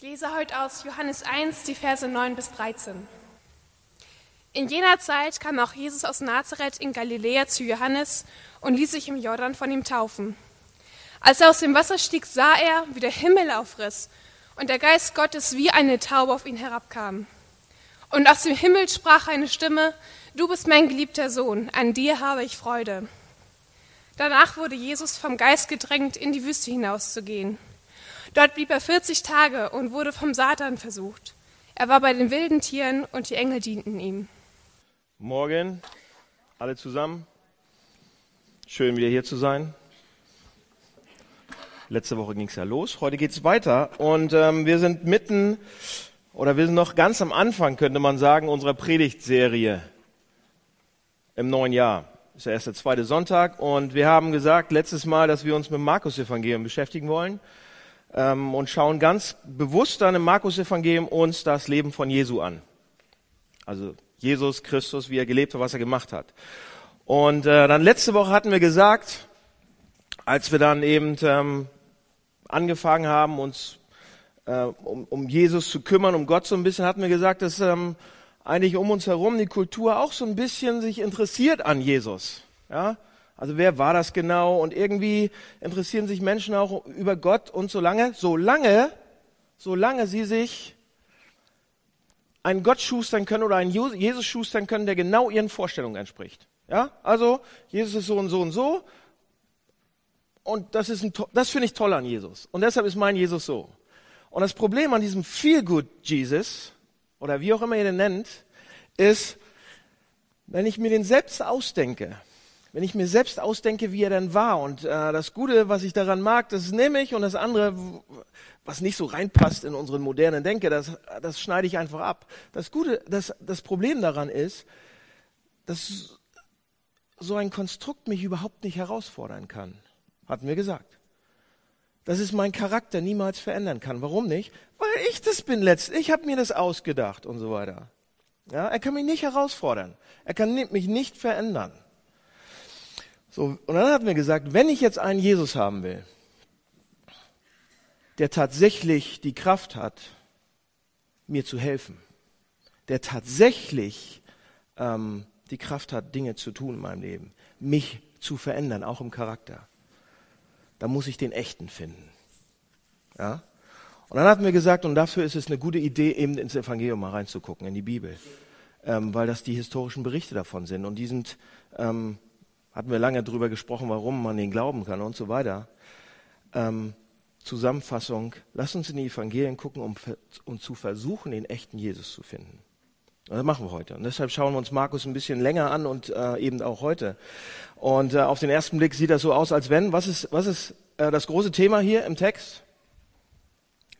Ich lese heute aus Johannes 1, die Verse 9 bis 13. In jener Zeit kam auch Jesus aus Nazareth in Galiläa zu Johannes und ließ sich im Jordan von ihm taufen. Als er aus dem Wasser stieg, sah er, wie der Himmel aufriss und der Geist Gottes wie eine Taube auf ihn herabkam. Und aus dem Himmel sprach eine Stimme, Du bist mein geliebter Sohn, an dir habe ich Freude. Danach wurde Jesus vom Geist gedrängt, in die Wüste hinauszugehen. Dort blieb er 40 Tage und wurde vom Satan versucht. Er war bei den wilden Tieren und die Engel dienten ihm. Morgen, alle zusammen. Schön wieder hier zu sein. Letzte Woche ging es ja los, heute geht es weiter und ähm, wir sind mitten oder wir sind noch ganz am Anfang, könnte man sagen, unserer Predigtserie im neuen Jahr. Ist der erste, zweite Sonntag und wir haben gesagt letztes Mal, dass wir uns mit Markus-Evangelium beschäftigen wollen ähm, und schauen ganz bewusst dann im Markus-Evangelium uns das Leben von Jesu an. Also Jesus Christus, wie er gelebt hat, was er gemacht hat. Und äh, dann letzte Woche hatten wir gesagt, als wir dann eben ähm, angefangen haben, uns äh, um, um Jesus zu kümmern, um Gott so ein bisschen, hatten wir gesagt, dass ähm, eigentlich um uns herum die Kultur auch so ein bisschen sich interessiert an Jesus. Ja? Also wer war das genau? Und irgendwie interessieren sich Menschen auch über Gott und solange, solange, solange sie sich einen Gott schustern können oder einen Jesus schustern können, der genau ihren Vorstellungen entspricht. Ja? Also, Jesus ist so und so und so. Und das ist ein, das finde ich toll an Jesus. Und deshalb ist mein Jesus so. Und das Problem an diesem Feel Good Jesus oder wie auch immer ihr den nennt, ist, wenn ich mir den selbst ausdenke, wenn ich mir selbst ausdenke, wie er denn war und äh, das Gute, was ich daran mag, das nehme ich und das andere, was nicht so reinpasst in unseren modernen Denke, das, das schneide ich einfach ab. Das Gute, das, das Problem daran ist, dass so ein Konstrukt mich überhaupt nicht herausfordern kann, hatten wir gesagt dass es mein Charakter niemals verändern kann. Warum nicht? Weil ich das bin letztlich. Ich habe mir das ausgedacht und so weiter. Ja, er kann mich nicht herausfordern. Er kann mich nicht verändern. So, und dann hat mir gesagt, wenn ich jetzt einen Jesus haben will, der tatsächlich die Kraft hat, mir zu helfen, der tatsächlich ähm, die Kraft hat, Dinge zu tun in meinem Leben, mich zu verändern, auch im Charakter, da muss ich den echten finden. Ja? Und dann hatten wir gesagt, und dafür ist es eine gute Idee, eben ins Evangelium mal reinzugucken, in die Bibel, ähm, weil das die historischen Berichte davon sind. Und die sind, ähm, hatten wir lange darüber gesprochen, warum man den glauben kann und so weiter. Ähm, Zusammenfassung, lass uns in die Evangelien gucken, um, um zu versuchen, den echten Jesus zu finden. Das machen wir heute. Und deshalb schauen wir uns Markus ein bisschen länger an und äh, eben auch heute. Und äh, auf den ersten Blick sieht das so aus, als wenn, was ist, was ist äh, das große Thema hier im Text?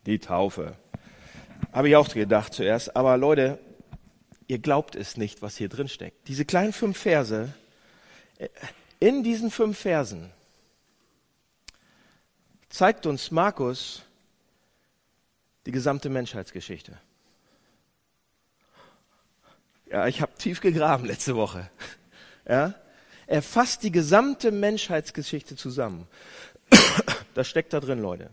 Die Taufe. Habe ich auch gedacht zuerst. Aber Leute, ihr glaubt es nicht, was hier drin steckt. Diese kleinen fünf Verse, in diesen fünf Versen zeigt uns Markus die gesamte Menschheitsgeschichte. Ja, ich habe tief gegraben letzte Woche. Ja, er fasst die gesamte Menschheitsgeschichte zusammen. Das steckt da drin, Leute.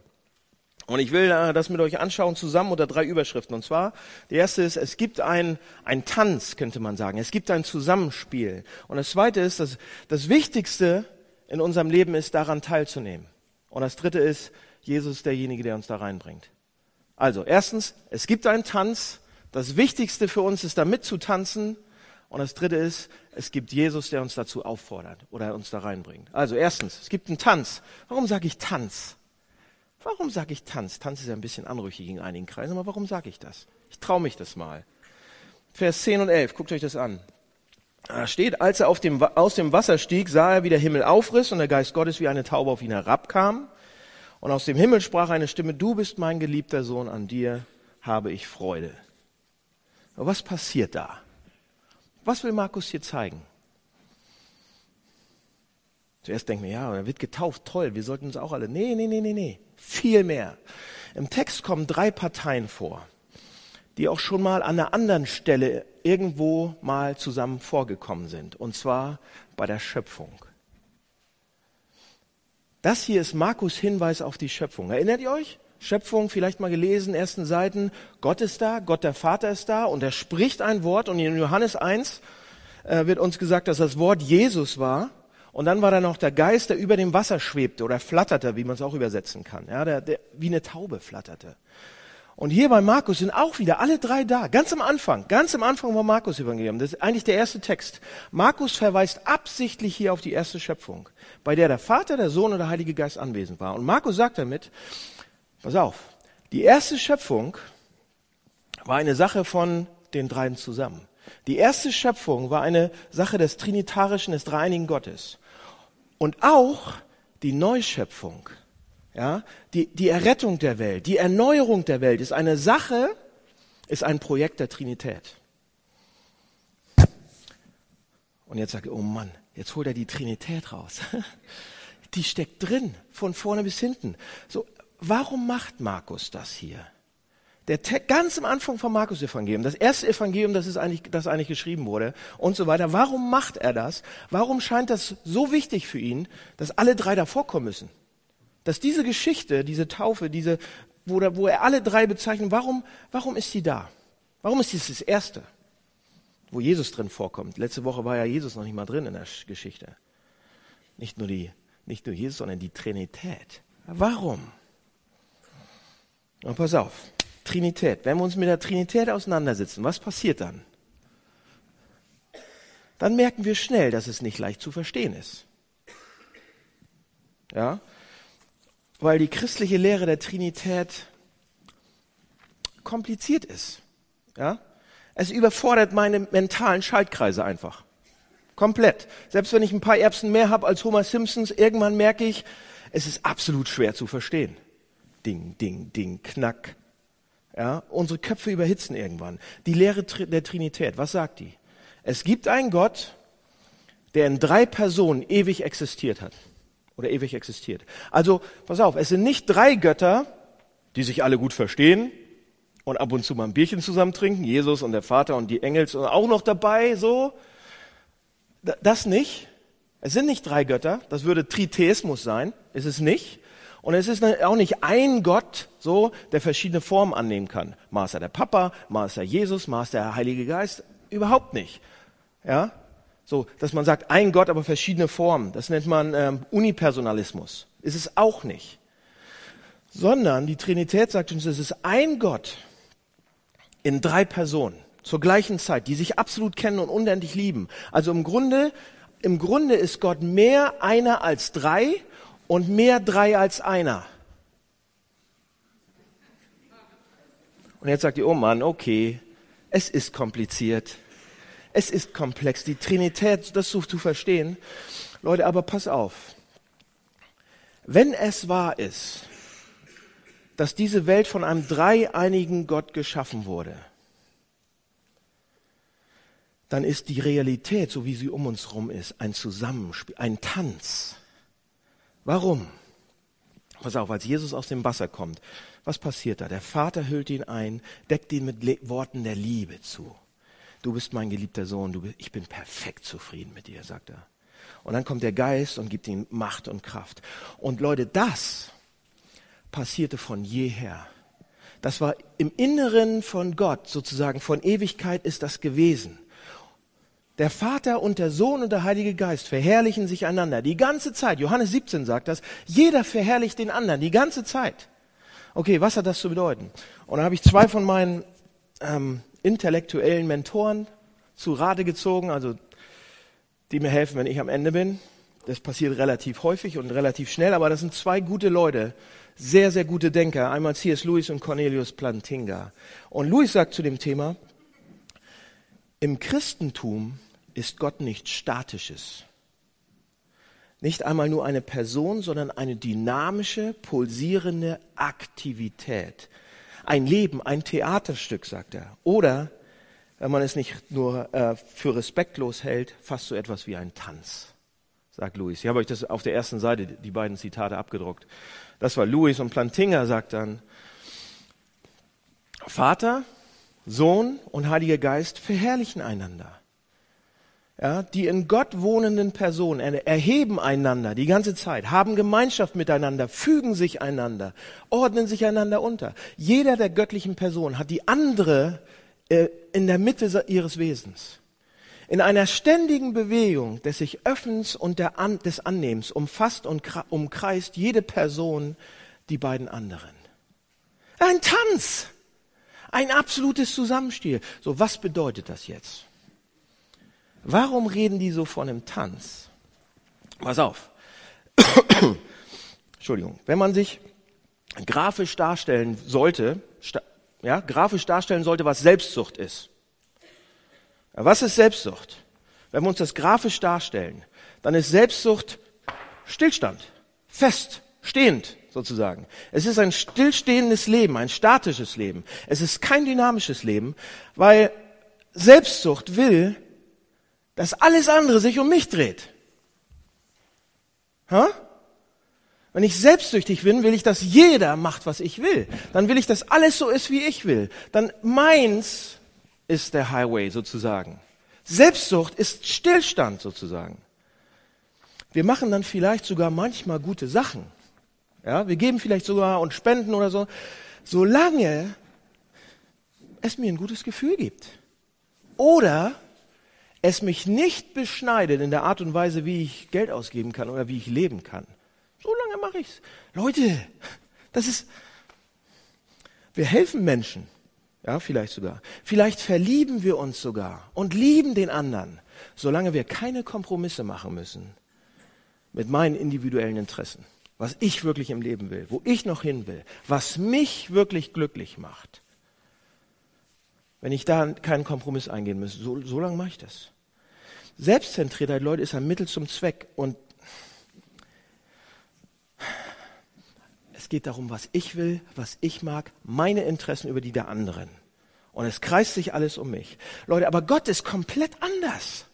Und ich will äh, das mit euch anschauen zusammen unter drei Überschriften. Und zwar, die erste ist, es gibt ein, ein Tanz, könnte man sagen. Es gibt ein Zusammenspiel. Und das zweite ist, dass das Wichtigste in unserem Leben ist, daran teilzunehmen. Und das dritte ist, Jesus ist derjenige, der uns da reinbringt. Also, erstens, es gibt einen Tanz. Das Wichtigste für uns ist, da mitzutanzen. Und das dritte ist, es gibt Jesus, der uns dazu auffordert oder uns da reinbringt. Also erstens, es gibt einen Tanz. Warum sage ich Tanz? Warum sage ich Tanz? Tanz ist ja ein bisschen anrüchig in einigen Kreisen, aber warum sage ich das? Ich traue mich das mal. Vers 10 und 11, guckt euch das an. Da steht, als er dem, aus dem Wasser stieg, sah er, wie der Himmel aufriss und der Geist Gottes wie eine Taube auf ihn herabkam. Und aus dem Himmel sprach eine Stimme, du bist mein geliebter Sohn, an dir habe ich Freude. Aber was passiert da? Was will Markus hier zeigen? Zuerst denken wir, ja, er wird getauft, toll, wir sollten uns auch alle. Nee, nee, nee, nee, nee. Viel mehr. Im Text kommen drei Parteien vor, die auch schon mal an einer anderen Stelle irgendwo mal zusammen vorgekommen sind. Und zwar bei der Schöpfung. Das hier ist Markus Hinweis auf die Schöpfung. Erinnert ihr euch? Schöpfung, vielleicht mal gelesen, ersten Seiten, Gott ist da, Gott der Vater ist da und er spricht ein Wort und in Johannes 1 äh, wird uns gesagt, dass das Wort Jesus war und dann war da noch der Geist, der über dem Wasser schwebte oder flatterte, wie man es auch übersetzen kann, ja, der, der wie eine Taube flatterte. Und hier bei Markus sind auch wieder alle drei da. Ganz am Anfang, ganz am Anfang vom Markus Evangelium. Das ist eigentlich der erste Text. Markus verweist absichtlich hier auf die erste Schöpfung, bei der der Vater, der Sohn und der Heilige Geist anwesend war. Und Markus sagt damit, pass auf, die erste Schöpfung war eine Sache von den dreien zusammen. Die erste Schöpfung war eine Sache des Trinitarischen, des dreieinigen Gottes. Und auch die Neuschöpfung ja, die, die Errettung der Welt, die Erneuerung der Welt ist eine Sache, ist ein Projekt der Trinität. Und jetzt sagt er, oh Mann, jetzt holt er die Trinität raus. Die steckt drin, von vorne bis hinten. So, warum macht Markus das hier? Der ganz am Anfang vom Markus-Evangelium, das erste Evangelium, das ist eigentlich, das eigentlich geschrieben wurde und so weiter. Warum macht er das? Warum scheint das so wichtig für ihn, dass alle drei da vorkommen müssen? dass diese Geschichte, diese Taufe, diese, wo, wo er alle drei bezeichnet, warum, warum ist sie da? Warum ist dies das Erste, wo Jesus drin vorkommt? Letzte Woche war ja Jesus noch nicht mal drin in der Geschichte. Nicht nur, die, nicht nur Jesus, sondern die Trinität. Warum? Und pass auf, Trinität. Wenn wir uns mit der Trinität auseinandersetzen, was passiert dann? Dann merken wir schnell, dass es nicht leicht zu verstehen ist. Ja? weil die christliche Lehre der Trinität kompliziert ist. Ja? Es überfordert meine mentalen Schaltkreise einfach. Komplett. Selbst wenn ich ein paar Erbsen mehr habe als Homer Simpsons, irgendwann merke ich, es ist absolut schwer zu verstehen. Ding, ding, ding, knack. Ja, unsere Köpfe überhitzen irgendwann. Die Lehre der Trinität, was sagt die? Es gibt einen Gott, der in drei Personen ewig existiert hat oder ewig existiert. Also, pass auf, es sind nicht drei Götter, die sich alle gut verstehen und ab und zu mal ein Bierchen zusammen trinken, Jesus und der Vater und die Engel sind auch noch dabei, so. Das nicht. Es sind nicht drei Götter, das würde Tritheismus sein, ist es nicht. Und es ist auch nicht ein Gott, so, der verschiedene Formen annehmen kann. Mal ist er der Papa, mal ist er Jesus, mal ist er der Heilige Geist. Überhaupt nicht. Ja? So, dass man sagt, ein Gott, aber verschiedene Formen. Das nennt man ähm, Unipersonalismus. Ist es auch nicht. Sondern die Trinität sagt uns, es ist ein Gott in drei Personen zur gleichen Zeit, die sich absolut kennen und unendlich lieben. Also im Grunde, im Grunde ist Gott mehr einer als drei und mehr drei als einer. Und jetzt sagt ihr, oh Mann, okay, es ist kompliziert. Es ist komplex, die Trinität, das so zu verstehen. Leute, aber pass auf. Wenn es wahr ist, dass diese Welt von einem dreieinigen Gott geschaffen wurde, dann ist die Realität, so wie sie um uns herum ist, ein Zusammenspiel, ein Tanz. Warum? Pass auf, als Jesus aus dem Wasser kommt, was passiert da? Der Vater hüllt ihn ein, deckt ihn mit Worten der Liebe zu du bist mein geliebter Sohn, du, ich bin perfekt zufrieden mit dir, sagt er. Und dann kommt der Geist und gibt ihm Macht und Kraft. Und Leute, das passierte von jeher. Das war im Inneren von Gott, sozusagen von Ewigkeit ist das gewesen. Der Vater und der Sohn und der Heilige Geist verherrlichen sich einander die ganze Zeit. Johannes 17 sagt das. Jeder verherrlicht den anderen die ganze Zeit. Okay, was hat das zu bedeuten? Und da habe ich zwei von meinen ähm, intellektuellen Mentoren zu Rate gezogen, also die mir helfen, wenn ich am Ende bin. Das passiert relativ häufig und relativ schnell, aber das sind zwei gute Leute, sehr, sehr gute Denker. Einmal C.S. Lewis und Cornelius Plantinga. Und Lewis sagt zu dem Thema, im Christentum ist Gott nichts Statisches. Nicht einmal nur eine Person, sondern eine dynamische, pulsierende Aktivität, ein Leben, ein Theaterstück, sagt er. Oder, wenn man es nicht nur äh, für respektlos hält, fast so etwas wie ein Tanz, sagt Louis. Ich habe euch das auf der ersten Seite, die beiden Zitate abgedruckt. Das war Louis und Plantinger sagt dann, Vater, Sohn und Heiliger Geist verherrlichen einander. Ja, die in Gott wohnenden Personen erheben einander die ganze Zeit, haben Gemeinschaft miteinander, fügen sich einander, ordnen sich einander unter. Jeder der göttlichen Personen hat die andere äh, in der Mitte ihres Wesens. In einer ständigen Bewegung des sich Öffnens und An des Annehmens umfasst und umkreist jede Person die beiden anderen. Ein Tanz, ein absolutes Zusammenspiel. So, was bedeutet das jetzt? Warum reden die so von einem Tanz? Pass auf. Entschuldigung. Wenn man sich grafisch darstellen sollte, ja, grafisch darstellen sollte, was Selbstsucht ist. Was ist Selbstsucht? Wenn wir uns das grafisch darstellen, dann ist Selbstsucht Stillstand, fest, stehend sozusagen. Es ist ein stillstehendes Leben, ein statisches Leben. Es ist kein dynamisches Leben, weil Selbstsucht will, dass alles andere sich um mich dreht. Ha? Wenn ich selbstsüchtig bin, will ich, dass jeder macht, was ich will. Dann will ich, dass alles so ist, wie ich will. Dann meins ist der Highway sozusagen. Selbstsucht ist Stillstand sozusagen. Wir machen dann vielleicht sogar manchmal gute Sachen. Ja, wir geben vielleicht sogar und spenden oder so, solange es mir ein gutes Gefühl gibt. Oder es mich nicht beschneidet in der Art und Weise, wie ich Geld ausgeben kann oder wie ich leben kann. So lange mache ich's. Leute, das ist, wir helfen Menschen. Ja, vielleicht sogar. Vielleicht verlieben wir uns sogar und lieben den anderen, solange wir keine Kompromisse machen müssen mit meinen individuellen Interessen. Was ich wirklich im Leben will, wo ich noch hin will, was mich wirklich glücklich macht. Wenn ich da keinen Kompromiss eingehen muss, so, so lange mache ich das. Selbstzentriertheit, Leute, ist ein Mittel zum Zweck. Und es geht darum, was ich will, was ich mag, meine Interessen über die der anderen. Und es kreist sich alles um mich. Leute, aber Gott ist komplett anders.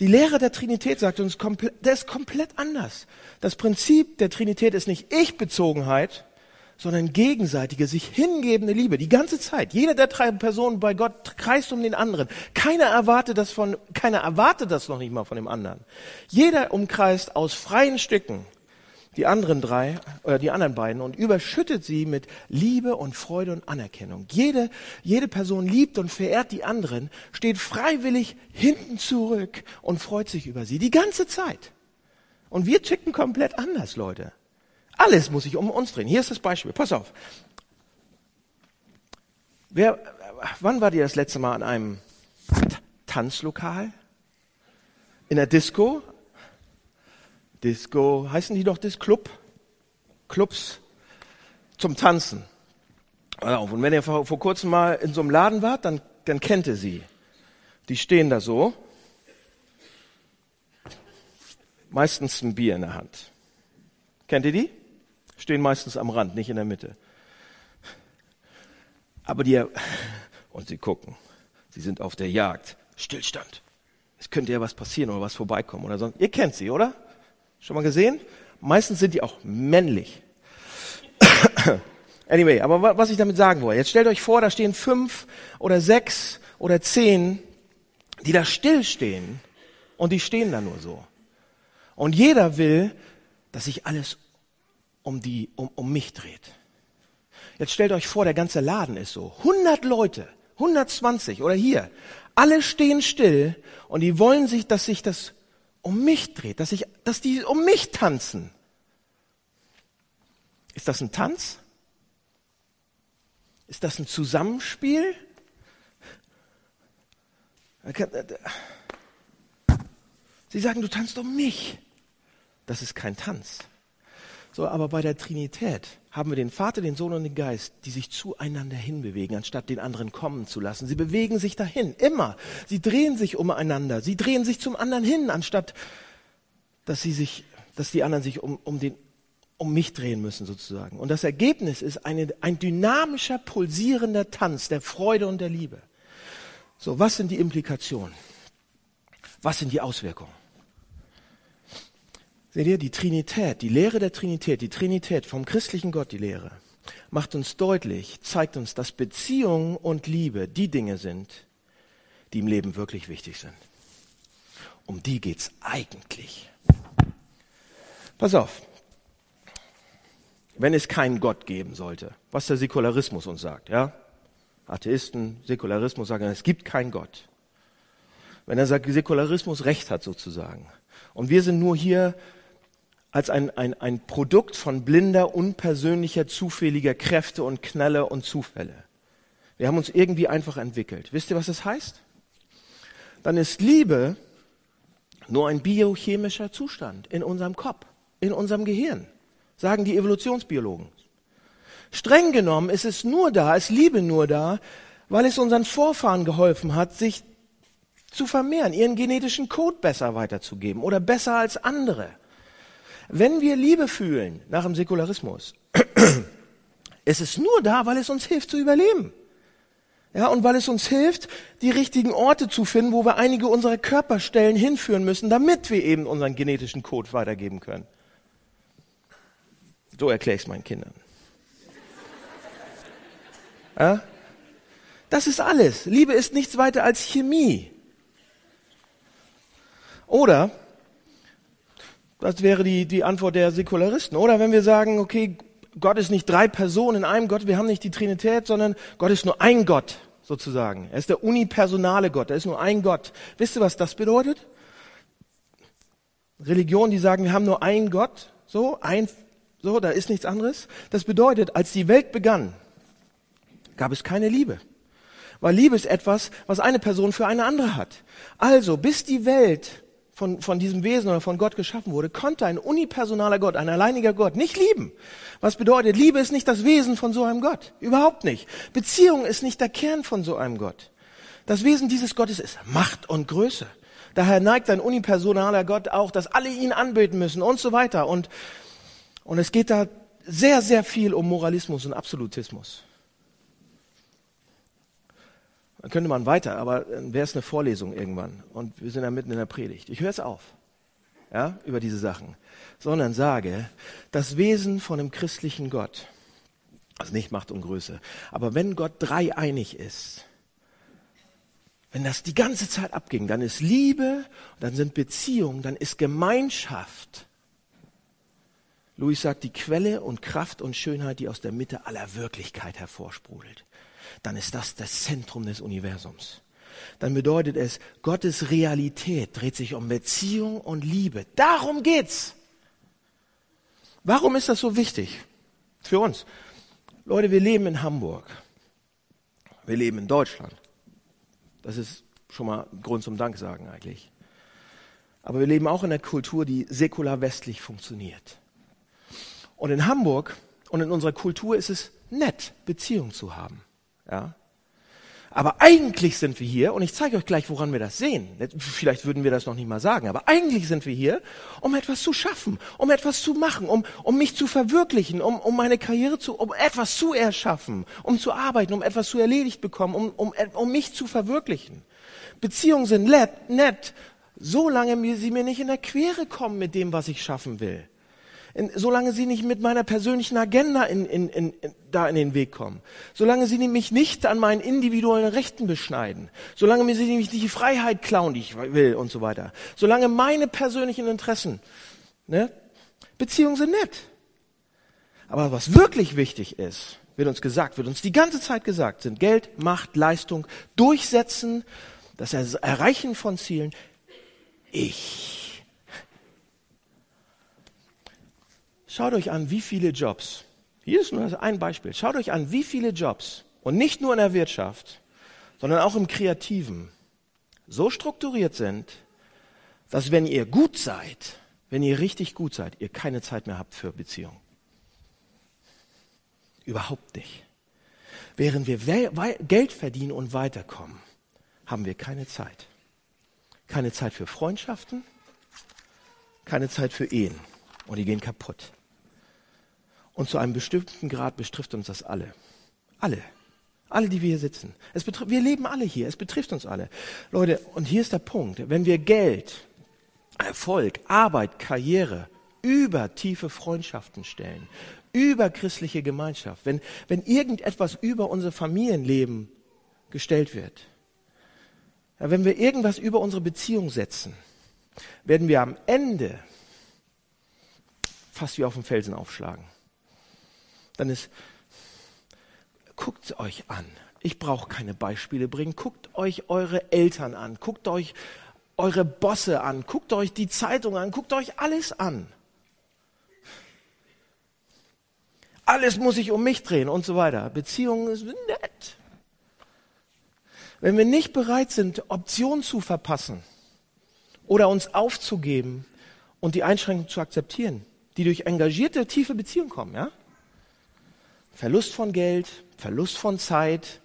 Die Lehre der Trinität sagt uns, der ist komplett anders. Das Prinzip der Trinität ist nicht Ich-Bezogenheit, sondern gegenseitige, sich hingebende Liebe, die ganze Zeit. Jede der drei Personen bei Gott kreist um den anderen. Keiner erwartet das von, keiner erwartet das noch nicht mal von dem anderen. Jeder umkreist aus freien Stücken die anderen drei oder die anderen beiden und überschüttet sie mit Liebe und Freude und Anerkennung. Jede, jede Person liebt und verehrt die anderen, steht freiwillig hinten zurück und freut sich über sie die ganze Zeit. Und wir ticken komplett anders, Leute. Alles muss sich um uns drehen. Hier ist das Beispiel. Pass auf. Wer, wann war ihr das letzte Mal an einem Tanzlokal? In der Disco? Disco, heißen die doch das Club? Clubs zum Tanzen. Und wenn ihr vor, vor kurzem mal in so einem Laden wart, dann, dann kennt ihr sie. Die stehen da so. Meistens ein Bier in der Hand. Kennt ihr die? Stehen meistens am Rand, nicht in der Mitte. Aber die, und sie gucken, sie sind auf der Jagd. Stillstand. Es könnte ja was passieren oder was vorbeikommen oder sonst. Ihr kennt sie, oder? Schon mal gesehen? Meistens sind die auch männlich. anyway, aber was ich damit sagen wollte, jetzt stellt euch vor, da stehen fünf oder sechs oder zehn, die da stillstehen und die stehen da nur so. Und jeder will, dass sich alles um, die, um, um mich dreht. Jetzt stellt euch vor, der ganze Laden ist so. 100 Leute, 120 oder hier. Alle stehen still und die wollen sich, dass sich das um mich dreht, dass, ich, dass die um mich tanzen. Ist das ein Tanz? Ist das ein Zusammenspiel? Sie sagen, du tanzt um mich. Das ist kein Tanz. So, aber bei der Trinität haben wir den Vater, den Sohn und den Geist, die sich zueinander hinbewegen, anstatt den anderen kommen zu lassen. Sie bewegen sich dahin, immer. Sie drehen sich umeinander. Sie drehen sich zum anderen hin, anstatt dass sie sich, dass die anderen sich um, um den, um mich drehen müssen sozusagen. Und das Ergebnis ist eine, ein dynamischer, pulsierender Tanz der Freude und der Liebe. So, was sind die Implikationen? Was sind die Auswirkungen? Seht ihr, die Trinität, die Lehre der Trinität, die Trinität vom christlichen Gott, die Lehre, macht uns deutlich, zeigt uns, dass Beziehung und Liebe die Dinge sind, die im Leben wirklich wichtig sind. Um die geht's eigentlich. Pass auf. Wenn es keinen Gott geben sollte, was der Säkularismus uns sagt, ja? Atheisten, Säkularismus sagen, es gibt keinen Gott. Wenn er sagt, Säkularismus recht hat sozusagen. Und wir sind nur hier als ein, ein, ein Produkt von blinder, unpersönlicher, zufälliger Kräfte und Knalle und Zufälle. Wir haben uns irgendwie einfach entwickelt. Wisst ihr, was das heißt? Dann ist Liebe nur ein biochemischer Zustand in unserem Kopf, in unserem Gehirn, sagen die Evolutionsbiologen. Streng genommen ist es nur da, ist Liebe nur da, weil es unseren Vorfahren geholfen hat, sich zu vermehren, ihren genetischen Code besser weiterzugeben oder besser als andere. Wenn wir Liebe fühlen nach dem Säkularismus, ist es nur da, weil es uns hilft zu überleben. Ja, und weil es uns hilft, die richtigen Orte zu finden, wo wir einige unserer Körperstellen hinführen müssen, damit wir eben unseren genetischen Code weitergeben können. So erkläre ich es meinen Kindern. Ja? Das ist alles. Liebe ist nichts weiter als Chemie. Oder, das wäre die, die Antwort der Säkularisten, oder wenn wir sagen, okay, Gott ist nicht drei Personen in einem Gott, wir haben nicht die Trinität, sondern Gott ist nur ein Gott, sozusagen. Er ist der unipersonale Gott, er ist nur ein Gott. Wisst ihr, was das bedeutet? Religionen, die sagen, wir haben nur einen Gott, so, ein, so, da ist nichts anderes. Das bedeutet, als die Welt begann, gab es keine Liebe. Weil Liebe ist etwas, was eine Person für eine andere hat. Also, bis die Welt von, von diesem Wesen oder von Gott geschaffen wurde, konnte ein unipersonaler Gott, ein alleiniger Gott nicht lieben. Was bedeutet, Liebe ist nicht das Wesen von so einem Gott. Überhaupt nicht. Beziehung ist nicht der Kern von so einem Gott. Das Wesen dieses Gottes ist Macht und Größe. Daher neigt ein unipersonaler Gott auch, dass alle ihn anbeten müssen und so weiter. Und, und es geht da sehr, sehr viel um Moralismus und Absolutismus. Dann könnte man weiter, aber dann wäre es eine Vorlesung irgendwann. Und wir sind ja mitten in der Predigt. Ich höre es auf, ja, über diese Sachen. Sondern sage, das Wesen von einem christlichen Gott, also nicht Macht und Größe, aber wenn Gott dreieinig ist, wenn das die ganze Zeit abging, dann ist Liebe, dann sind Beziehungen, dann ist Gemeinschaft. Louis sagt, die Quelle und Kraft und Schönheit, die aus der Mitte aller Wirklichkeit hervorsprudelt dann ist das das Zentrum des Universums. Dann bedeutet es, Gottes Realität dreht sich um Beziehung und Liebe. Darum geht's. Warum ist das so wichtig für uns? Leute, wir leben in Hamburg. Wir leben in Deutschland. Das ist schon mal Grund zum Dank sagen eigentlich. Aber wir leben auch in einer Kultur, die säkular westlich funktioniert. Und in Hamburg und in unserer Kultur ist es nett, Beziehung zu haben. Ja? Aber eigentlich sind wir hier, und ich zeige euch gleich, woran wir das sehen. Vielleicht würden wir das noch nicht mal sagen, aber eigentlich sind wir hier, um etwas zu schaffen, um etwas zu machen, um, um mich zu verwirklichen, um, um meine Karriere zu, um etwas zu erschaffen, um zu arbeiten, um etwas zu erledigt bekommen, um, um, um mich zu verwirklichen. Beziehungen sind nett, nett, solange sie mir nicht in der Quere kommen mit dem, was ich schaffen will solange sie nicht mit meiner persönlichen Agenda in, in, in, da in den Weg kommen, solange sie mich nicht an meinen individuellen Rechten beschneiden, solange mir sie nicht die Freiheit klauen, die ich will und so weiter, solange meine persönlichen Interessen, ne, Beziehungen sind nett. Aber was wirklich wichtig ist, wird uns gesagt, wird uns die ganze Zeit gesagt, sind Geld, Macht, Leistung, Durchsetzen, das Erreichen von Zielen. Ich Schaut euch an, wie viele Jobs, hier ist nur ein Beispiel, schaut euch an, wie viele Jobs, und nicht nur in der Wirtschaft, sondern auch im Kreativen, so strukturiert sind, dass wenn ihr gut seid, wenn ihr richtig gut seid, ihr keine Zeit mehr habt für Beziehungen. Überhaupt nicht. Während wir Geld verdienen und weiterkommen, haben wir keine Zeit. Keine Zeit für Freundschaften, keine Zeit für Ehen. Und die gehen kaputt. Und zu einem bestimmten Grad betrifft uns das alle. Alle. Alle, die wir hier sitzen. Es betrifft, wir leben alle hier. Es betrifft uns alle. Leute, und hier ist der Punkt. Wenn wir Geld, Erfolg, Arbeit, Karriere über tiefe Freundschaften stellen, über christliche Gemeinschaft, wenn, wenn irgendetwas über unser Familienleben gestellt wird, wenn wir irgendwas über unsere Beziehung setzen, werden wir am Ende fast wie auf dem Felsen aufschlagen. Dann ist, guckt euch an. Ich brauche keine Beispiele bringen. Guckt euch eure Eltern an. Guckt euch eure Bosse an. Guckt euch die Zeitung an. Guckt euch alles an. Alles muss sich um mich drehen und so weiter. Beziehungen ist nett. Wenn wir nicht bereit sind, Optionen zu verpassen oder uns aufzugeben und die Einschränkungen zu akzeptieren, die durch engagierte, tiefe Beziehungen kommen, ja? Verlust von Geld, Verlust von Zeit,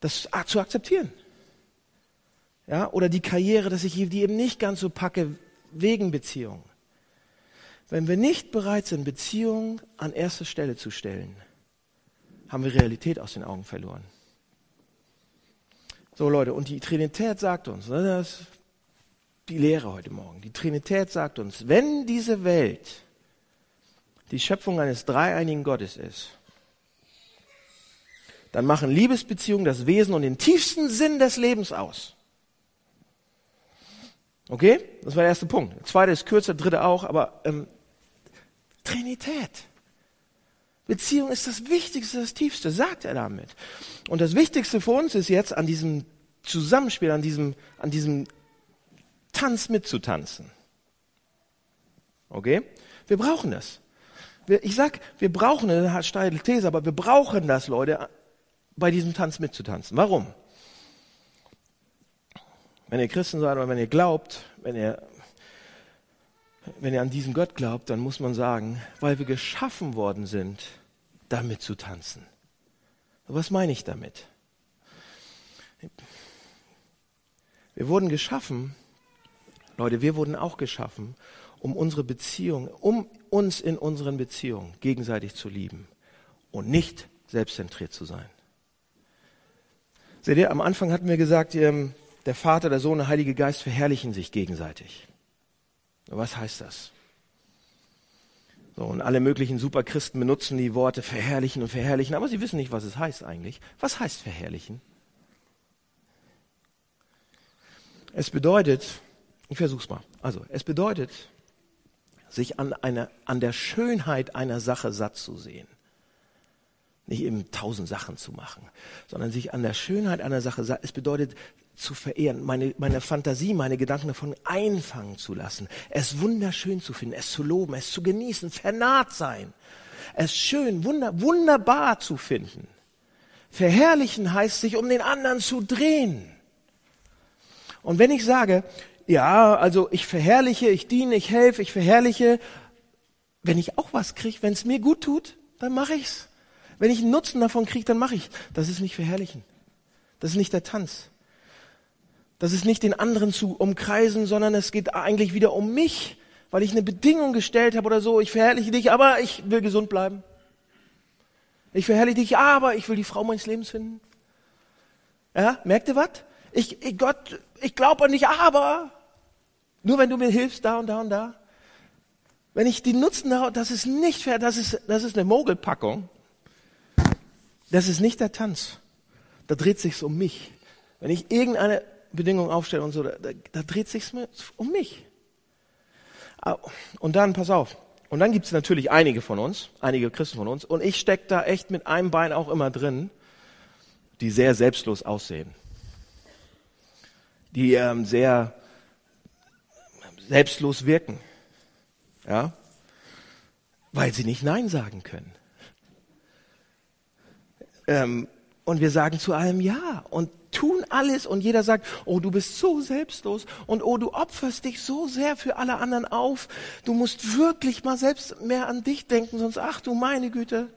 das zu akzeptieren. Ja, oder die Karriere, dass ich die eben nicht ganz so packe wegen Beziehungen. Wenn wir nicht bereit sind, Beziehungen an erste Stelle zu stellen, haben wir Realität aus den Augen verloren. So Leute, und die Trinität sagt uns, ne, das ist die Lehre heute Morgen, die Trinität sagt uns, wenn diese Welt die Schöpfung eines dreieinigen Gottes ist, dann machen Liebesbeziehungen das Wesen und den tiefsten Sinn des Lebens aus. Okay? Das war der erste Punkt. Der zweite ist kürzer, der dritte auch, aber ähm, Trinität. Beziehung ist das Wichtigste, das Tiefste, sagt er damit. Und das Wichtigste für uns ist jetzt an diesem Zusammenspiel, an diesem, an diesem Tanz mitzutanzen. Okay? Wir brauchen das. Ich sag, wir brauchen eine steile These, aber wir brauchen das, Leute, bei diesem Tanz mitzutanzen. Warum? Wenn ihr Christen seid oder wenn ihr glaubt, wenn ihr wenn ihr an diesen Gott glaubt, dann muss man sagen, weil wir geschaffen worden sind, damit zu tanzen. Was meine ich damit? Wir wurden geschaffen, Leute, wir wurden auch geschaffen, um unsere Beziehung, um uns in unseren Beziehungen gegenseitig zu lieben und nicht selbstzentriert zu sein. Seht ihr, am Anfang hatten wir gesagt, der Vater, der Sohn, der Heilige Geist verherrlichen sich gegenseitig. Was heißt das? So, und alle möglichen Superchristen benutzen die Worte verherrlichen und verherrlichen, aber sie wissen nicht, was es heißt eigentlich. Was heißt verherrlichen? Es bedeutet, ich versuch's mal. Also, es bedeutet, sich an, einer, an der Schönheit einer Sache satt zu sehen. Nicht eben tausend Sachen zu machen, sondern sich an der Schönheit einer Sache. Es bedeutet, zu verehren, meine, meine Fantasie, meine Gedanken davon einfangen zu lassen, es wunderschön zu finden, es zu loben, es zu genießen, vernaht sein, es schön, wunder, wunderbar zu finden. Verherrlichen heißt, sich um den anderen zu drehen. Und wenn ich sage, ja, also ich verherrliche, ich diene, ich helfe, ich verherrliche, wenn ich auch was kriege, wenn es mir gut tut, dann mache ich's. Wenn ich einen Nutzen davon kriege, dann mache ich. Das ist nicht verherrlichen. Das ist nicht der Tanz. Das ist nicht den anderen zu umkreisen, sondern es geht eigentlich wieder um mich, weil ich eine Bedingung gestellt habe oder so. Ich verherrliche dich, aber ich will gesund bleiben. Ich verherrliche dich, aber ich will die Frau meines Lebens finden. Ja, merkt ihr was? Ich, ich Gott, ich glaube an dich, aber nur wenn du mir hilfst, da und da und da. Wenn ich die Nutzen das ist nicht fair, das ist, das ist eine Mogelpackung. Das ist nicht der Tanz. Da dreht sich's um mich. Wenn ich irgendeine Bedingungen aufstelle und so, da, da dreht sich's um mich. Ah, und dann, pass auf, und dann gibt es natürlich einige von uns, einige Christen von uns, und ich stecke da echt mit einem Bein auch immer drin, die sehr selbstlos aussehen. Die ähm, sehr selbstlos wirken. Ja? Weil sie nicht Nein sagen können. Ähm, und wir sagen zu allem Ja und tun alles und jeder sagt, oh, du bist so selbstlos und oh, du opferst dich so sehr für alle anderen auf. Du musst wirklich mal selbst mehr an dich denken, sonst ach du meine Güte.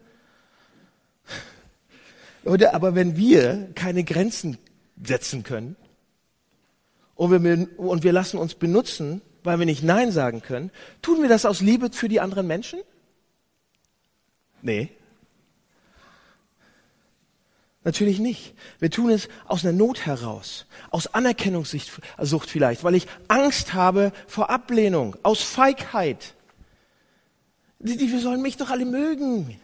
Oder aber wenn wir keine Grenzen setzen können und wir, und wir lassen uns benutzen, weil wir nicht Nein sagen können, tun wir das aus Liebe für die anderen Menschen? Nee. Natürlich nicht. Wir tun es aus einer Not heraus, aus Anerkennungssucht vielleicht, weil ich Angst habe vor Ablehnung, aus Feigheit. Die, die sollen mich doch alle mögen.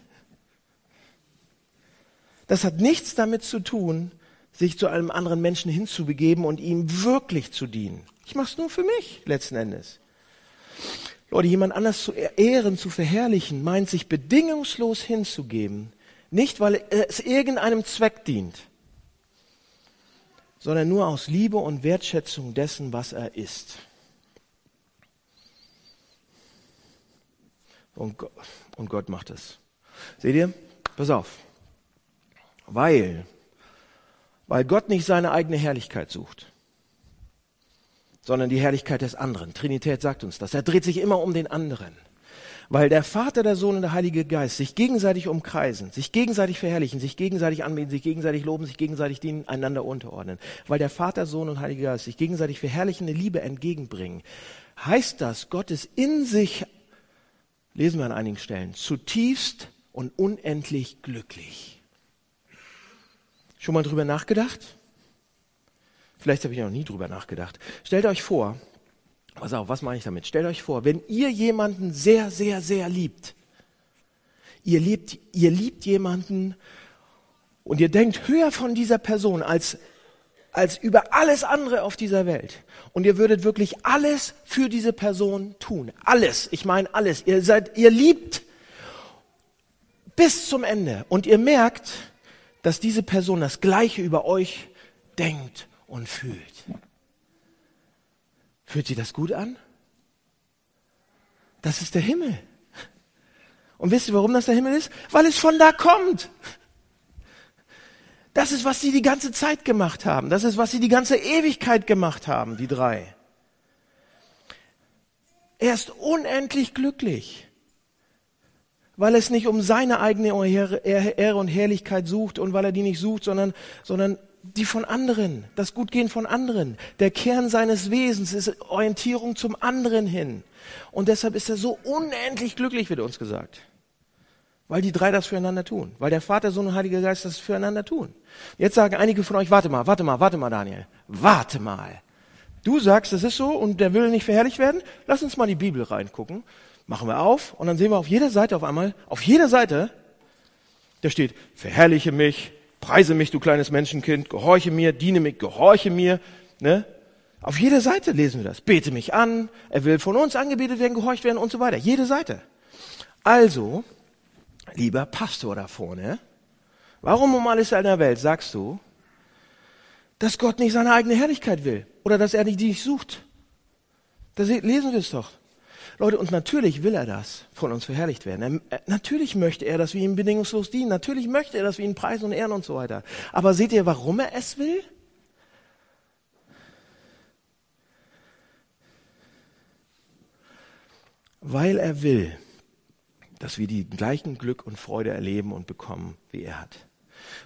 Das hat nichts damit zu tun, sich zu einem anderen Menschen hinzubegeben und ihm wirklich zu dienen. Ich mache es nur für mich letzten Endes. Leute, jemand anders zu ehren, zu verherrlichen, meint sich bedingungslos hinzugeben, nicht weil es irgendeinem Zweck dient, sondern nur aus Liebe und Wertschätzung dessen, was er ist. Und und Gott macht es. Seht ihr? Pass auf. Weil, weil Gott nicht seine eigene Herrlichkeit sucht, sondern die Herrlichkeit des anderen. Trinität sagt uns das. Er dreht sich immer um den anderen. Weil der Vater, der Sohn und der Heilige Geist sich gegenseitig umkreisen, sich gegenseitig verherrlichen, sich gegenseitig anbeten, sich gegenseitig loben, sich gegenseitig dienen, einander unterordnen. Weil der Vater, Sohn und Heilige Geist sich gegenseitig verherrlichende Liebe entgegenbringen, heißt das, Gott ist in sich lesen wir an einigen Stellen, zutiefst und unendlich glücklich. Schon mal drüber nachgedacht? Vielleicht habe ich noch nie drüber nachgedacht. Stellt euch vor, pass auf, was meine ich damit? Stellt euch vor, wenn ihr jemanden sehr, sehr, sehr liebt, ihr liebt, ihr liebt jemanden und ihr denkt höher von dieser Person als als über alles andere auf dieser Welt. Und ihr würdet wirklich alles für diese Person tun. Alles. Ich meine alles. Ihr seid, ihr liebt bis zum Ende. Und ihr merkt, dass diese Person das Gleiche über euch denkt und fühlt. Fühlt sie das gut an? Das ist der Himmel. Und wisst ihr, warum das der Himmel ist? Weil es von da kommt. Das ist, was sie die ganze Zeit gemacht haben. Das ist, was sie die ganze Ewigkeit gemacht haben, die drei. Er ist unendlich glücklich, weil es nicht um seine eigene Ehre und Herrlichkeit sucht und weil er die nicht sucht, sondern, sondern die von anderen, das Gutgehen von anderen. Der Kern seines Wesens ist Orientierung zum anderen hin. Und deshalb ist er so unendlich glücklich, wird uns gesagt. Weil die drei das füreinander tun. Weil der Vater, Sohn und Heiliger Geist das füreinander tun. Jetzt sagen einige von euch, warte mal, warte mal, warte mal, Daniel. Warte mal. Du sagst, es ist so und der will nicht verherrlicht werden. Lass uns mal die Bibel reingucken. Machen wir auf und dann sehen wir auf jeder Seite auf einmal, auf jeder Seite, da steht, verherrliche mich, preise mich, du kleines Menschenkind, gehorche mir, diene mich, gehorche mir. Ne? Auf jeder Seite lesen wir das. Bete mich an, er will von uns angebetet werden, gehorcht werden und so weiter. Jede Seite. Also, lieber Pastor da vorne, warum um alles in der Welt sagst du, dass Gott nicht seine eigene Herrlichkeit will oder dass er nicht sucht? Da lesen wir es doch. Leute, und natürlich will er das, von uns verherrlicht werden. Er, natürlich möchte er, dass wir ihm bedingungslos dienen. Natürlich möchte er, dass wir ihn preisen und ehren und so weiter. Aber seht ihr, warum er es will? Weil er will, dass wir die gleichen Glück und Freude erleben und bekommen, wie er hat.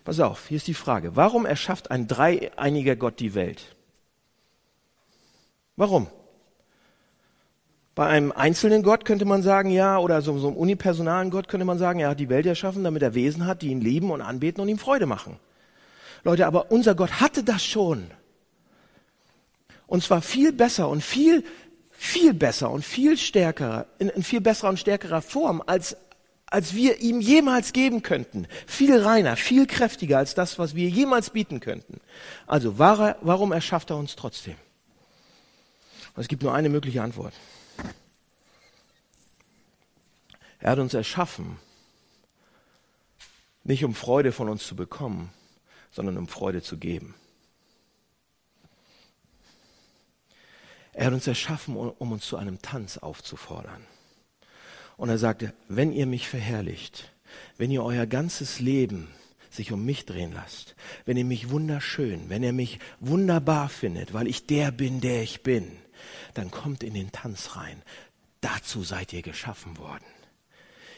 Pass auf, hier ist die Frage. Warum erschafft ein dreieiniger Gott die Welt? Warum? Bei einem einzelnen Gott könnte man sagen, ja, oder so, so einem unipersonalen Gott könnte man sagen, er hat die Welt erschaffen, damit er Wesen hat, die ihn lieben und anbeten und ihm Freude machen. Leute, aber unser Gott hatte das schon. Und zwar viel besser und viel viel besser und viel stärker, in, in viel besserer und stärkerer Form, als, als wir ihm jemals geben könnten. Viel reiner, viel kräftiger als das, was wir jemals bieten könnten. Also warum erschafft er uns trotzdem? Und es gibt nur eine mögliche Antwort. Er hat uns erschaffen, nicht um Freude von uns zu bekommen, sondern um Freude zu geben. Er hat uns erschaffen, um uns zu einem Tanz aufzufordern. Und er sagte, wenn ihr mich verherrlicht, wenn ihr euer ganzes Leben sich um mich drehen lasst, wenn ihr mich wunderschön, wenn ihr mich wunderbar findet, weil ich der bin, der ich bin, dann kommt in den Tanz rein. Dazu seid ihr geschaffen worden.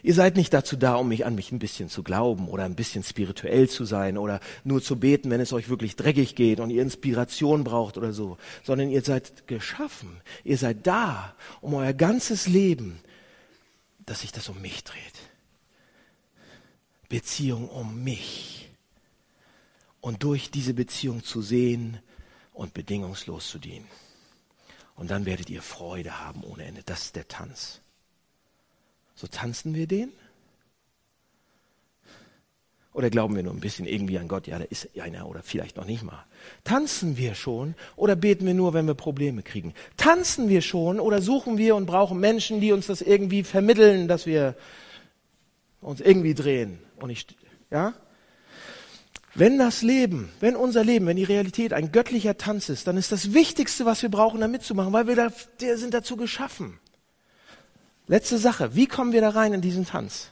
Ihr seid nicht dazu da, um mich an mich ein bisschen zu glauben oder ein bisschen spirituell zu sein oder nur zu beten, wenn es euch wirklich dreckig geht und ihr Inspiration braucht oder so, sondern ihr seid geschaffen. Ihr seid da, um euer ganzes Leben, dass sich das um mich dreht. Beziehung um mich. Und durch diese Beziehung zu sehen und bedingungslos zu dienen. Und dann werdet ihr Freude haben ohne Ende. Das ist der Tanz. So tanzen wir den. Oder glauben wir nur ein bisschen irgendwie an Gott? Ja, da ist einer oder vielleicht noch nicht mal. Tanzen wir schon oder beten wir nur, wenn wir Probleme kriegen? Tanzen wir schon oder suchen wir und brauchen Menschen, die uns das irgendwie vermitteln, dass wir uns irgendwie drehen? Und ich, ja? Wenn das Leben, wenn unser Leben, wenn die Realität ein göttlicher Tanz ist, dann ist das Wichtigste, was wir brauchen, da mitzumachen, weil wir da, wir sind dazu geschaffen. Letzte Sache. Wie kommen wir da rein in diesen Tanz?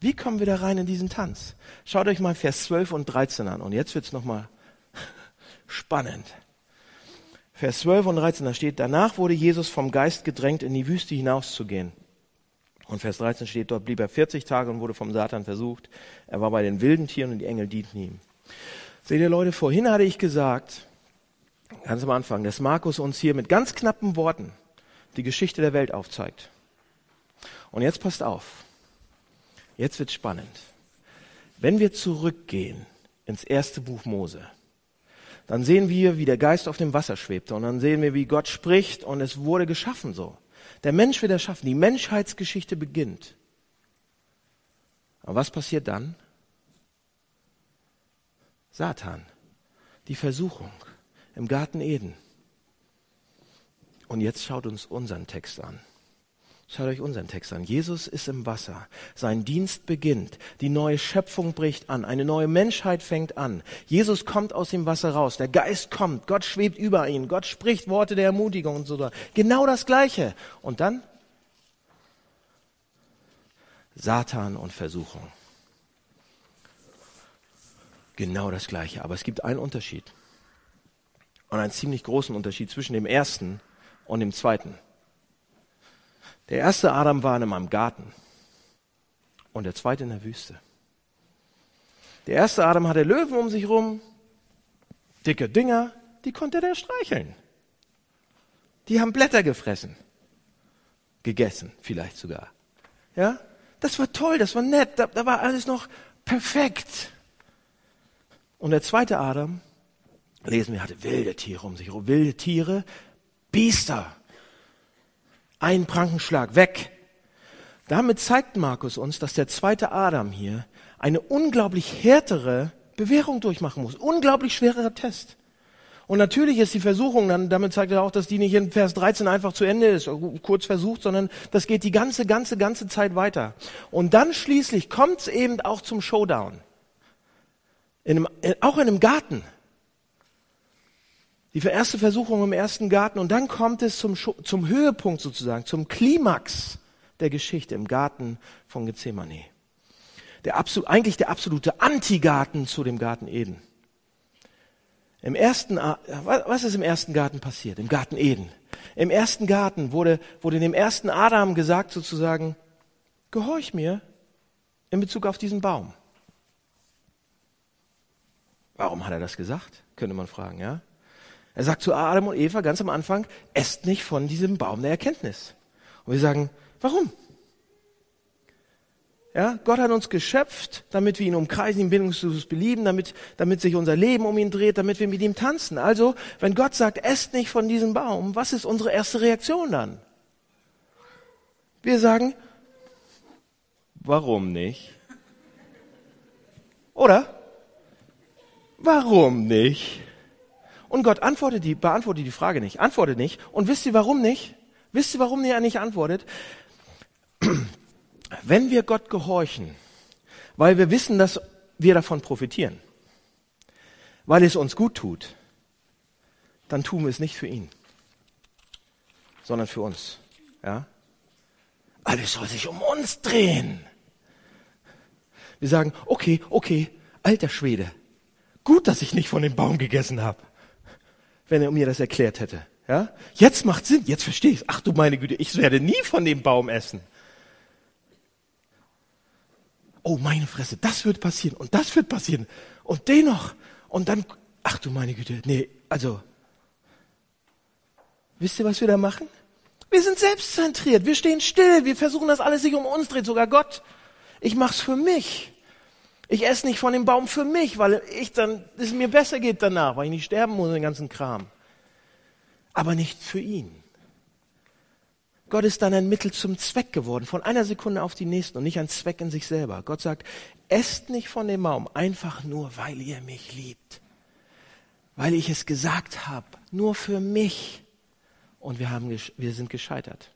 Wie kommen wir da rein in diesen Tanz? Schaut euch mal Vers 12 und 13 an. Und jetzt wird's nochmal spannend. Vers 12 und 13, da steht, danach wurde Jesus vom Geist gedrängt, in die Wüste hinauszugehen. Und Vers 13 steht, dort blieb er 40 Tage und wurde vom Satan versucht. Er war bei den wilden Tieren und die Engel dienten ihm. Seht ihr Leute, vorhin hatte ich gesagt, ganz am Anfang, dass Markus uns hier mit ganz knappen Worten die Geschichte der Welt aufzeigt. Und jetzt passt auf. Jetzt wird spannend. Wenn wir zurückgehen ins erste Buch Mose, dann sehen wir, wie der Geist auf dem Wasser schwebte und dann sehen wir, wie Gott spricht und es wurde geschaffen so. Der Mensch wird erschaffen, die Menschheitsgeschichte beginnt. Aber was passiert dann? Satan, die Versuchung im Garten Eden. Und jetzt schaut uns unseren Text an. Schaut euch unseren Text an. Jesus ist im Wasser. Sein Dienst beginnt. Die neue Schöpfung bricht an. Eine neue Menschheit fängt an. Jesus kommt aus dem Wasser raus. Der Geist kommt. Gott schwebt über ihn. Gott spricht Worte der Ermutigung und so weiter. Genau das Gleiche. Und dann Satan und Versuchung. Genau das Gleiche. Aber es gibt einen Unterschied. Und einen ziemlich großen Unterschied zwischen dem ersten und dem zweiten. Der erste Adam war in einem Garten und der zweite in der Wüste. Der erste Adam hatte Löwen um sich rum, dicke Dinger, die konnte der streicheln. Die haben Blätter gefressen, gegessen vielleicht sogar. Ja, das war toll, das war nett, da, da war alles noch perfekt. Und der zweite Adam, lesen wir, hatte wilde Tiere um sich herum, wilde Tiere, Biester, ein Prankenschlag, weg. Damit zeigt Markus uns, dass der zweite Adam hier eine unglaublich härtere Bewährung durchmachen muss. Unglaublich schwerer Test. Und natürlich ist die Versuchung, dann, damit zeigt er auch, dass die nicht in Vers 13 einfach zu Ende ist, kurz versucht, sondern das geht die ganze, ganze, ganze Zeit weiter. Und dann schließlich kommt es eben auch zum Showdown. In einem, auch in einem Garten. Die erste Versuchung im ersten Garten und dann kommt es zum, zum Höhepunkt sozusagen, zum Klimax der Geschichte im Garten von Gethsemane. Der absolut, eigentlich der absolute Antigarten zu dem Garten Eden. Im ersten, was ist im ersten Garten passiert? Im Garten Eden. Im ersten Garten wurde, wurde dem ersten Adam gesagt sozusagen, gehorch mir in Bezug auf diesen Baum. Warum hat er das gesagt? Könnte man fragen, ja? Er sagt zu Adam und Eva ganz am Anfang, esst nicht von diesem Baum der Erkenntnis. Und wir sagen, warum? Ja, Gott hat uns geschöpft, damit wir ihn umkreisen, ihn bindungslos belieben, damit, damit sich unser Leben um ihn dreht, damit wir mit ihm tanzen. Also, wenn Gott sagt, esst nicht von diesem Baum, was ist unsere erste Reaktion dann? Wir sagen, warum nicht? Oder? Warum nicht? Und Gott antwortet die, beantwortet die Frage nicht, antwortet nicht. Und wisst ihr warum nicht? Wisst ihr, warum er nicht antwortet? Wenn wir Gott gehorchen, weil wir wissen, dass wir davon profitieren, weil es uns gut tut, dann tun wir es nicht für ihn, sondern für uns. Ja? Alles soll sich um uns drehen. Wir sagen, okay, okay, alter Schwede, gut, dass ich nicht von dem Baum gegessen habe wenn er mir das erklärt hätte. Ja? Jetzt macht Sinn, jetzt verstehe ich Ach du meine Güte, ich werde nie von dem Baum essen. Oh meine Fresse, das wird passieren und das wird passieren und den noch und dann, ach du meine Güte, nee, also, wisst ihr, was wir da machen? Wir sind selbstzentriert, wir stehen still, wir versuchen, dass alles sich um uns dreht, sogar Gott. Ich mach's für mich. Ich esse nicht von dem Baum für mich, weil ich dann, es mir besser geht danach, weil ich nicht sterben muss, den ganzen Kram. Aber nicht für ihn. Gott ist dann ein Mittel zum Zweck geworden, von einer Sekunde auf die nächste und nicht ein Zweck in sich selber. Gott sagt, esst nicht von dem Baum, einfach nur, weil ihr mich liebt. Weil ich es gesagt habe, nur für mich. Und wir, haben, wir sind gescheitert.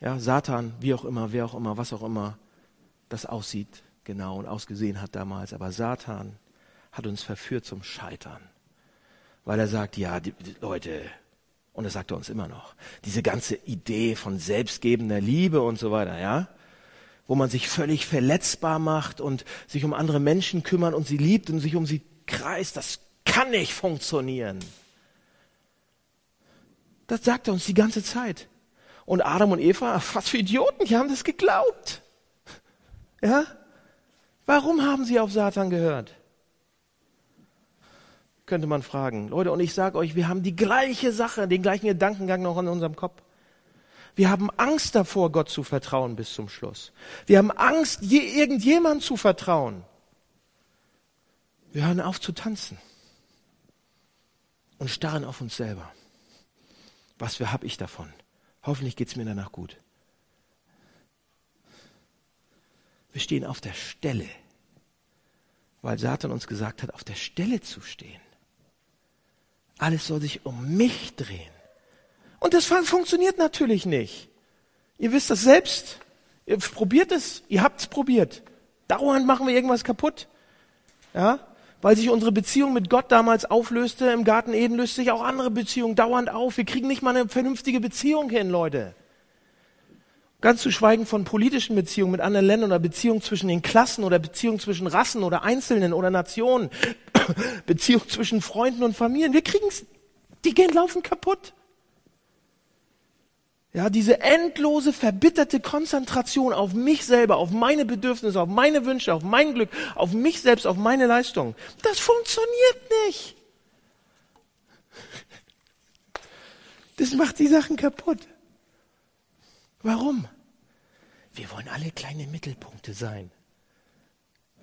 Ja, Satan, wie auch immer, wer auch immer, was auch immer das aussieht, genau und ausgesehen hat damals. Aber Satan hat uns verführt zum Scheitern. Weil er sagt, ja, die, die Leute, und das sagt er uns immer noch. Diese ganze Idee von selbstgebender Liebe und so weiter, ja? Wo man sich völlig verletzbar macht und sich um andere Menschen kümmert und sie liebt und sich um sie kreist, das kann nicht funktionieren. Das sagt er uns die ganze Zeit. Und Adam und Eva, was für Idioten, die haben das geglaubt. Ja? Warum haben sie auf Satan gehört? könnte man fragen. Leute, und ich sage euch, wir haben die gleiche Sache, den gleichen Gedankengang noch in unserem Kopf. Wir haben Angst davor, Gott zu vertrauen bis zum Schluss. Wir haben Angst, je, irgendjemand zu vertrauen. Wir hören auf zu tanzen und starren auf uns selber. Was für hab ich davon? Hoffentlich geht's mir danach gut. Wir stehen auf der Stelle, weil Satan uns gesagt hat, auf der Stelle zu stehen. Alles soll sich um mich drehen. Und das funktioniert natürlich nicht. Ihr wisst das selbst. Ihr probiert es. Ihr habt es probiert. Dauernd machen wir irgendwas kaputt. Ja? Weil sich unsere Beziehung mit Gott damals auflöste, im Garten Eden löst sich auch andere Beziehungen dauernd auf. Wir kriegen nicht mal eine vernünftige Beziehung hin, Leute. Ganz zu schweigen von politischen Beziehungen mit anderen Ländern oder Beziehungen zwischen den Klassen oder Beziehungen zwischen Rassen oder Einzelnen oder Nationen, Beziehungen zwischen Freunden und Familien. Wir kriegen's, die gehen laufen kaputt. Ja, diese endlose, verbitterte Konzentration auf mich selber, auf meine Bedürfnisse, auf meine Wünsche, auf mein Glück, auf mich selbst, auf meine Leistung, das funktioniert nicht. Das macht die Sachen kaputt. Warum? Wir wollen alle kleine Mittelpunkte sein.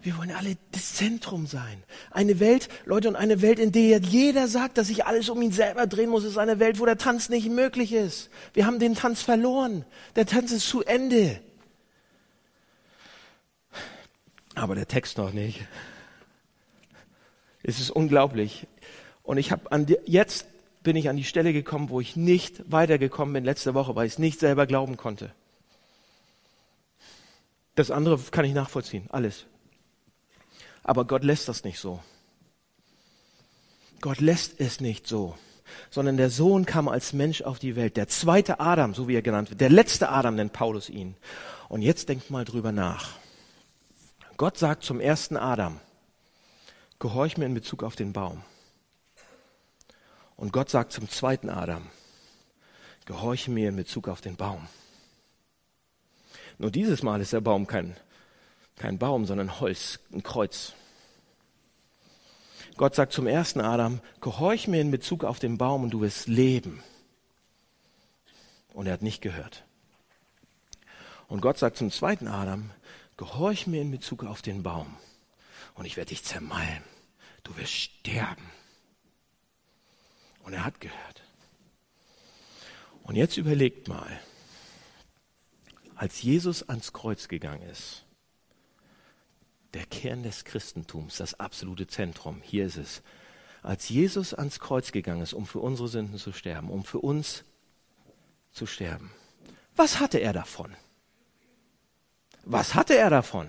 Wir wollen alle das Zentrum sein. Eine Welt, Leute, und eine Welt, in der jeder sagt, dass sich alles um ihn selber drehen muss, ist eine Welt, wo der Tanz nicht möglich ist. Wir haben den Tanz verloren. Der Tanz ist zu Ende. Aber der Text noch nicht. Es ist unglaublich. Und ich habe an die, jetzt bin ich an die Stelle gekommen, wo ich nicht weitergekommen bin letzte Woche, weil ich es nicht selber glauben konnte. Das andere kann ich nachvollziehen, alles. Aber Gott lässt das nicht so. Gott lässt es nicht so, sondern der Sohn kam als Mensch auf die Welt, der zweite Adam, so wie er genannt wird, der letzte Adam nennt Paulus ihn. Und jetzt denkt mal drüber nach. Gott sagt zum ersten Adam, gehorch mir in Bezug auf den Baum. Und Gott sagt zum zweiten Adam, gehorche mir in Bezug auf den Baum. Nur dieses Mal ist der Baum kein, kein Baum, sondern Holz, ein Kreuz. Gott sagt zum ersten Adam, gehorch mir in Bezug auf den Baum und du wirst leben. Und er hat nicht gehört. Und Gott sagt zum zweiten Adam, gehorch mir in Bezug auf den Baum und ich werde dich zermalmen. Du wirst sterben. Und er hat gehört. Und jetzt überlegt mal, als Jesus ans Kreuz gegangen ist, der Kern des Christentums, das absolute Zentrum, hier ist es. Als Jesus ans Kreuz gegangen ist, um für unsere Sünden zu sterben, um für uns zu sterben, was hatte er davon? Was hatte er davon?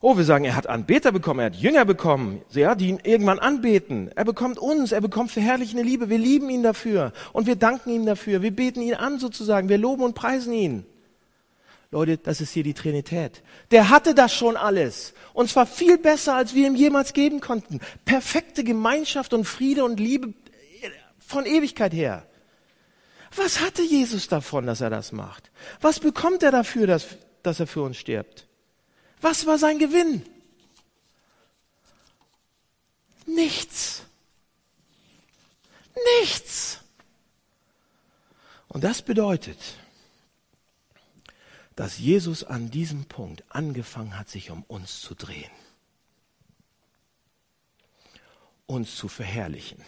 Oh, wir sagen, er hat Anbeter bekommen, er hat Jünger bekommen, ja, die ihn irgendwann anbeten. Er bekommt uns, er bekommt verherrlichende Liebe. Wir lieben ihn dafür und wir danken ihm dafür. Wir beten ihn an sozusagen. Wir loben und preisen ihn. Leute, das ist hier die Trinität. Der hatte das schon alles. Und zwar viel besser, als wir ihm jemals geben konnten. Perfekte Gemeinschaft und Friede und Liebe von Ewigkeit her. Was hatte Jesus davon, dass er das macht? Was bekommt er dafür, dass, dass er für uns stirbt? Was war sein Gewinn? Nichts. Nichts. Und das bedeutet, dass Jesus an diesem Punkt angefangen hat, sich um uns zu drehen, uns zu verherrlichen,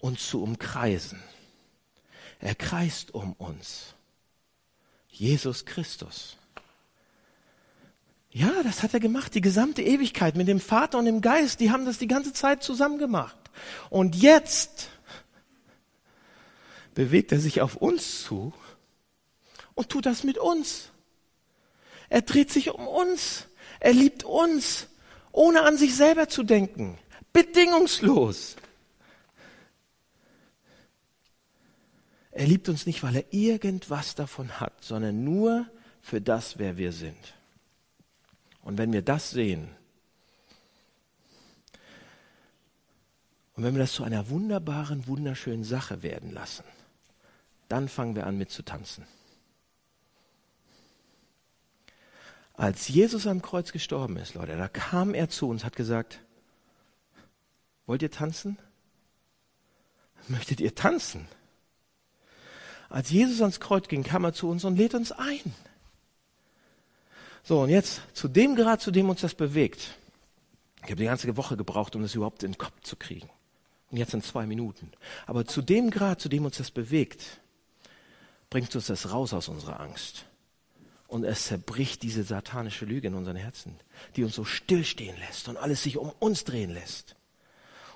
uns zu umkreisen. Er kreist um uns. Jesus Christus. Ja, das hat er gemacht, die gesamte Ewigkeit mit dem Vater und dem Geist, die haben das die ganze Zeit zusammen gemacht. Und jetzt bewegt er sich auf uns zu und tut das mit uns. Er dreht sich um uns. Er liebt uns, ohne an sich selber zu denken. Bedingungslos. Er liebt uns nicht, weil er irgendwas davon hat, sondern nur für das, wer wir sind. Und wenn wir das sehen, und wenn wir das zu einer wunderbaren, wunderschönen Sache werden lassen, dann fangen wir an mitzutanzen. Als Jesus am Kreuz gestorben ist, Leute, da kam er zu uns, hat gesagt, wollt ihr tanzen? Möchtet ihr tanzen? Als Jesus ans Kreuz ging, kam er zu uns und lädt uns ein. So, und jetzt zu dem Grad, zu dem uns das bewegt. Ich habe die ganze Woche gebraucht, um das überhaupt in den Kopf zu kriegen. Und jetzt in zwei Minuten. Aber zu dem Grad, zu dem uns das bewegt, bringt uns das raus aus unserer Angst. Und es zerbricht diese satanische Lüge in unseren Herzen, die uns so stillstehen lässt und alles sich um uns drehen lässt.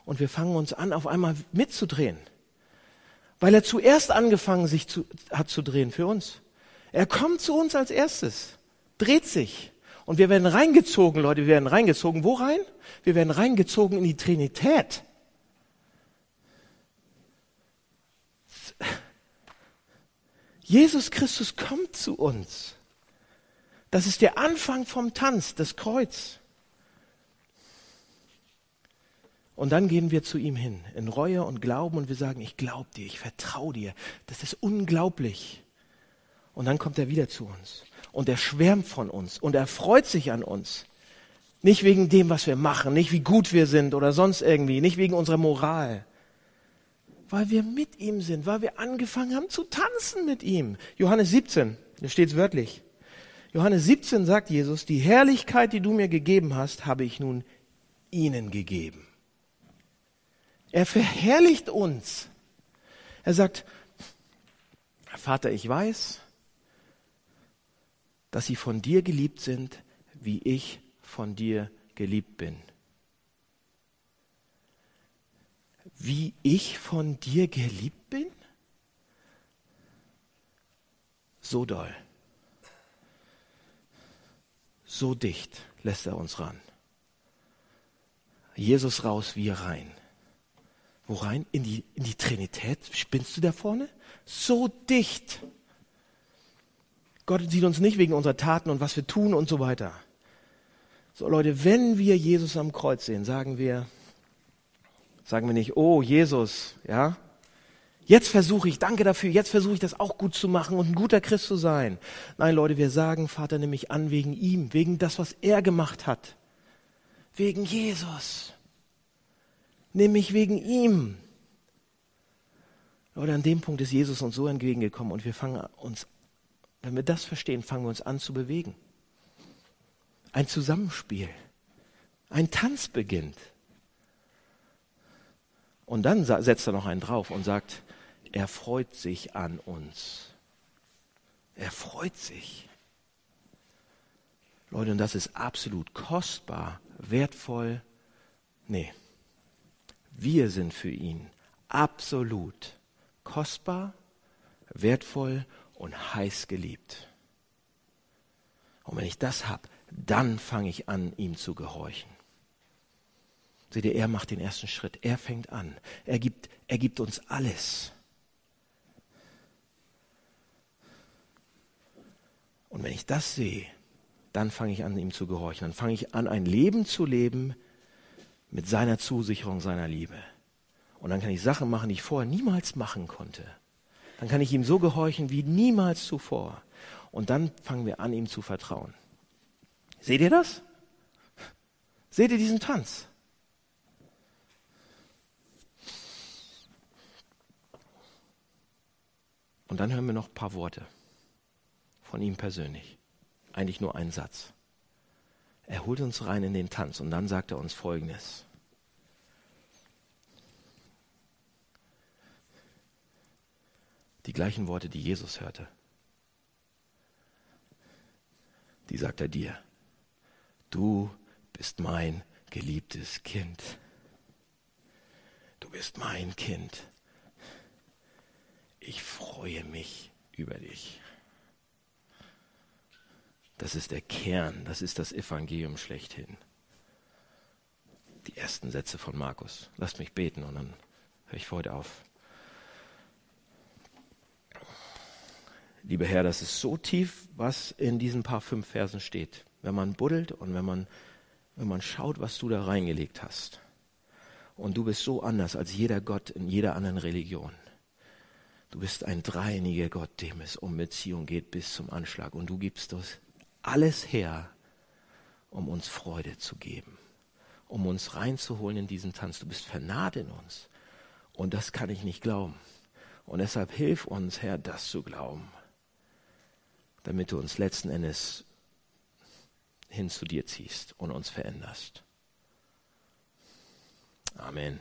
Und wir fangen uns an, auf einmal mitzudrehen. Weil er zuerst angefangen sich zu, hat zu drehen für uns. Er kommt zu uns als erstes dreht sich. Und wir werden reingezogen, Leute, wir werden reingezogen. Wo rein? Wir werden reingezogen in die Trinität. Jesus Christus kommt zu uns. Das ist der Anfang vom Tanz, das Kreuz. Und dann gehen wir zu ihm hin, in Reue und Glauben, und wir sagen, ich glaube dir, ich vertraue dir. Das ist unglaublich. Und dann kommt er wieder zu uns und er schwärmt von uns und er freut sich an uns. Nicht wegen dem, was wir machen, nicht wie gut wir sind oder sonst irgendwie, nicht wegen unserer Moral. Weil wir mit ihm sind, weil wir angefangen haben zu tanzen mit ihm. Johannes 17, da steht es wörtlich. Johannes 17 sagt Jesus, die Herrlichkeit, die du mir gegeben hast, habe ich nun ihnen gegeben. Er verherrlicht uns. Er sagt, Vater, ich weiß, dass sie von dir geliebt sind, wie ich von dir geliebt bin. Wie ich von dir geliebt bin? So doll. So dicht lässt er uns ran. Jesus raus, wir rein. Wo rein? In die, in die Trinität? Spinnst du da vorne? So dicht. Gott sieht uns nicht wegen unserer Taten und was wir tun und so weiter. So Leute, wenn wir Jesus am Kreuz sehen, sagen wir, sagen wir nicht, oh Jesus, ja, jetzt versuche ich, danke dafür, jetzt versuche ich das auch gut zu machen und ein guter Christ zu sein. Nein, Leute, wir sagen, Vater, nimm mich an wegen ihm, wegen das, was er gemacht hat. Wegen Jesus. Nimm mich wegen ihm. Leute, an dem Punkt ist Jesus uns so entgegengekommen und wir fangen uns wenn wir das verstehen, fangen wir uns an zu bewegen. Ein Zusammenspiel. Ein Tanz beginnt. Und dann setzt er noch einen drauf und sagt, er freut sich an uns. Er freut sich. Leute, und das ist absolut kostbar, wertvoll. Nee, wir sind für ihn absolut kostbar, wertvoll und heiß geliebt. Und wenn ich das habe, dann fange ich an, ihm zu gehorchen. Seht ihr, er macht den ersten Schritt. Er fängt an. Er gibt, er gibt uns alles. Und wenn ich das sehe, dann fange ich an, ihm zu gehorchen. Dann fange ich an, ein Leben zu leben mit seiner Zusicherung, seiner Liebe. Und dann kann ich Sachen machen, die ich vorher niemals machen konnte dann kann ich ihm so gehorchen wie niemals zuvor. Und dann fangen wir an, ihm zu vertrauen. Seht ihr das? Seht ihr diesen Tanz? Und dann hören wir noch ein paar Worte von ihm persönlich. Eigentlich nur einen Satz. Er holt uns rein in den Tanz und dann sagt er uns Folgendes. Die gleichen Worte, die Jesus hörte. Die sagt er dir. Du bist mein geliebtes Kind. Du bist mein Kind. Ich freue mich über dich. Das ist der Kern, das ist das Evangelium schlechthin. Die ersten Sätze von Markus. Lasst mich beten und dann höre ich für heute auf. Lieber Herr, das ist so tief, was in diesen paar fünf Versen steht. Wenn man buddelt und wenn man, wenn man schaut, was du da reingelegt hast. Und du bist so anders als jeder Gott in jeder anderen Religion. Du bist ein dreiniger Gott, dem es um Beziehung geht bis zum Anschlag. Und du gibst das alles her, um uns Freude zu geben, um uns reinzuholen in diesen Tanz. Du bist vernarrt in uns. Und das kann ich nicht glauben. Und deshalb hilf uns, Herr, das zu glauben, damit du uns letzten Endes hin zu dir ziehst und uns veränderst. Amen.